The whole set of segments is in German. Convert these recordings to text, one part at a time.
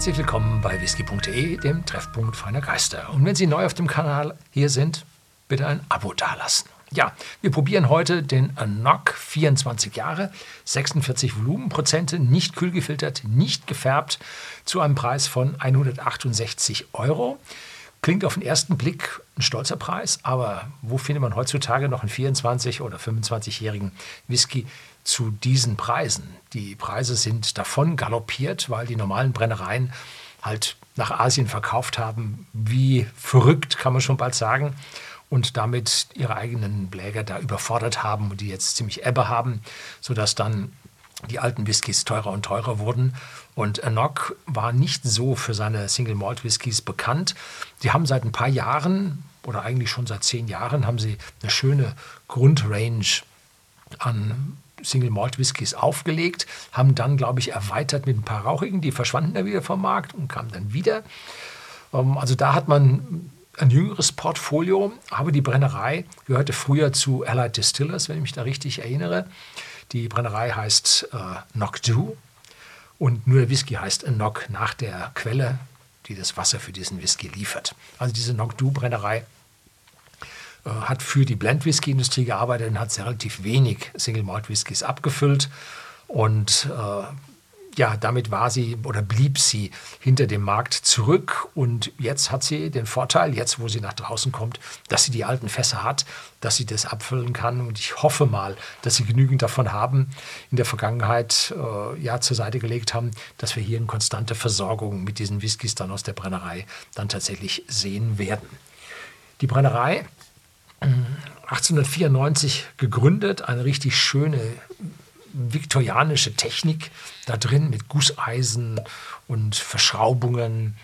Herzlich willkommen bei whisky.de, dem Treffpunkt feiner Geister. Und wenn Sie neu auf dem Kanal hier sind, bitte ein Abo dalassen. Ja, wir probieren heute den Anok 24 Jahre, 46 Volumenprozente, nicht kühl gefiltert, nicht gefärbt, zu einem Preis von 168 Euro. Klingt auf den ersten Blick ein stolzer Preis, aber wo findet man heutzutage noch einen 24- oder 25-jährigen Whisky zu diesen Preisen? Die Preise sind davon galoppiert, weil die normalen Brennereien halt nach Asien verkauft haben. Wie verrückt, kann man schon bald sagen und damit ihre eigenen Bläger da überfordert haben und die jetzt ziemlich Ebbe haben, sodass dann die alten Whiskys teurer und teurer wurden. Und Enoch war nicht so für seine Single Malt Whiskys bekannt. Die haben seit ein paar Jahren oder eigentlich schon seit zehn Jahren haben sie eine schöne Grundrange an Single Malt Whiskys aufgelegt, haben dann, glaube ich, erweitert mit ein paar Rauchigen, die verschwanden dann wieder vom Markt und kamen dann wieder. Ähm, also da hat man ein jüngeres Portfolio, aber die Brennerei gehörte früher zu Allied Distillers, wenn ich mich da richtig erinnere. Die Brennerei heißt äh, Nocdu und nur der Whisky heißt Nock nach der Quelle, die das Wasser für diesen Whisky liefert. Also diese Nocdu-Brennerei äh, hat für die Blend-Whisky-Industrie gearbeitet und hat sehr relativ wenig Single-Malt-Whiskys abgefüllt und äh, ja, damit war sie oder blieb sie hinter dem Markt zurück. Und jetzt hat sie den Vorteil, jetzt wo sie nach draußen kommt, dass sie die alten Fässer hat, dass sie das abfüllen kann. Und ich hoffe mal, dass sie genügend davon haben, in der Vergangenheit äh, ja zur Seite gelegt haben, dass wir hier eine konstante Versorgung mit diesen Whiskys dann aus der Brennerei dann tatsächlich sehen werden. Die Brennerei 1894 gegründet, eine richtig schöne viktorianische Technik da drin mit Gusseisen und Verschraubungen.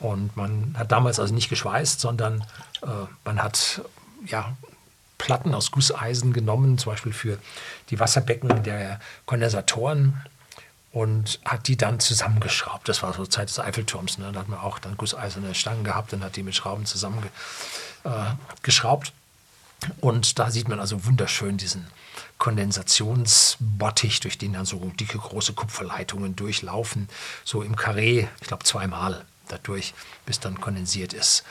Und man hat damals also nicht geschweißt, sondern äh, man hat ja, Platten aus Gusseisen genommen, zum Beispiel für die Wasserbecken der Kondensatoren und hat die dann zusammengeschraubt. Das war so Zeit des Eiffelturms. Ne? Da hat man auch dann gusseiserne Stangen gehabt und hat die mit Schrauben zusammengeschraubt. Äh, und da sieht man also wunderschön diesen Kondensationsbottich, durch den dann so dicke große Kupferleitungen durchlaufen, so im Karree, ich glaube zweimal dadurch, bis dann kondensiert ist.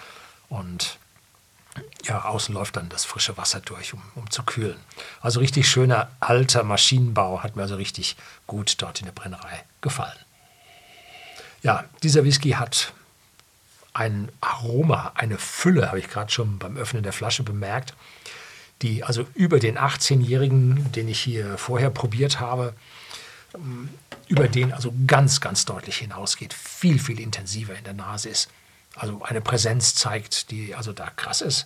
Und ja, außen läuft dann das frische Wasser durch, um, um zu kühlen. Also richtig schöner alter Maschinenbau hat mir also richtig gut dort in der Brennerei gefallen. Ja, dieser Whisky hat ein Aroma, eine Fülle, habe ich gerade schon beim Öffnen der Flasche bemerkt, die also über den 18-Jährigen, den ich hier vorher probiert habe, ähm, über den also ganz, ganz deutlich hinausgeht, viel, viel intensiver in der Nase ist. Also eine Präsenz zeigt, die also da krass ist.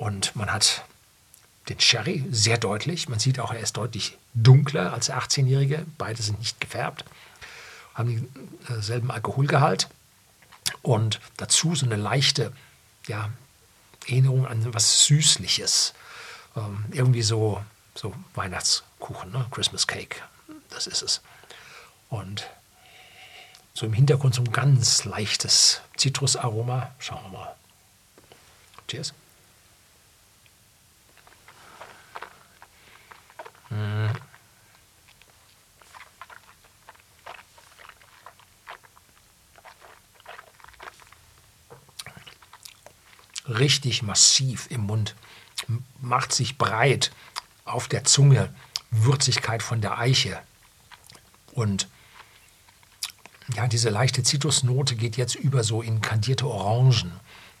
Und man hat den Sherry sehr deutlich. Man sieht auch, er ist deutlich dunkler als der 18-Jährige. Beide sind nicht gefärbt, haben denselben Alkoholgehalt. Und dazu so eine leichte, ja, Erinnerung an was Süßliches. Ähm, irgendwie so, so Weihnachtskuchen, ne? Christmas Cake. Das ist es. Und so im Hintergrund so ein ganz leichtes Zitrusaroma. Schauen wir mal. Cheers. Mmh. richtig massiv im Mund, macht sich breit auf der Zunge, Würzigkeit von der Eiche. Und ja, diese leichte Zitrusnote geht jetzt über so in kandierte Orangen.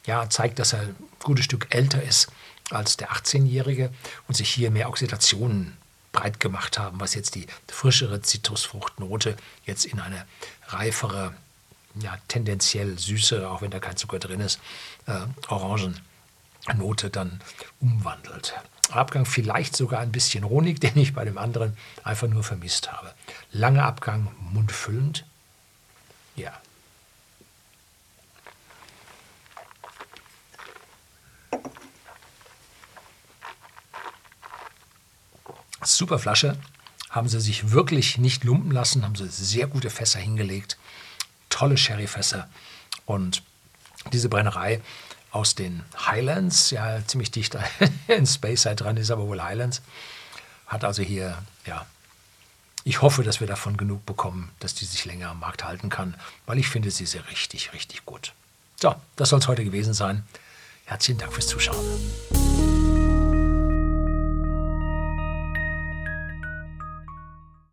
Ja, zeigt, dass er ein gutes Stück älter ist als der 18-Jährige und sich hier mehr Oxidationen breit gemacht haben, was jetzt die frischere Zitrusfruchtnote jetzt in eine reifere ja, tendenziell süße, auch wenn da kein Zucker drin ist, äh, Orangennote dann umwandelt. Abgang vielleicht sogar ein bisschen Honig, den ich bei dem anderen einfach nur vermisst habe. Langer Abgang, mundfüllend. Ja. Super Flasche. Haben sie sich wirklich nicht lumpen lassen, haben sie sehr gute Fässer hingelegt tolle Sherryfässer. Und diese Brennerei aus den Highlands, ja ziemlich dicht in Speyside dran ist aber wohl Highlands, hat also hier ja, Ich hoffe, dass wir davon genug bekommen, dass die sich länger am Markt halten kann, weil ich finde sie sehr richtig, richtig gut. So, das soll es heute gewesen sein. Herzlichen Dank fürs Zuschauen.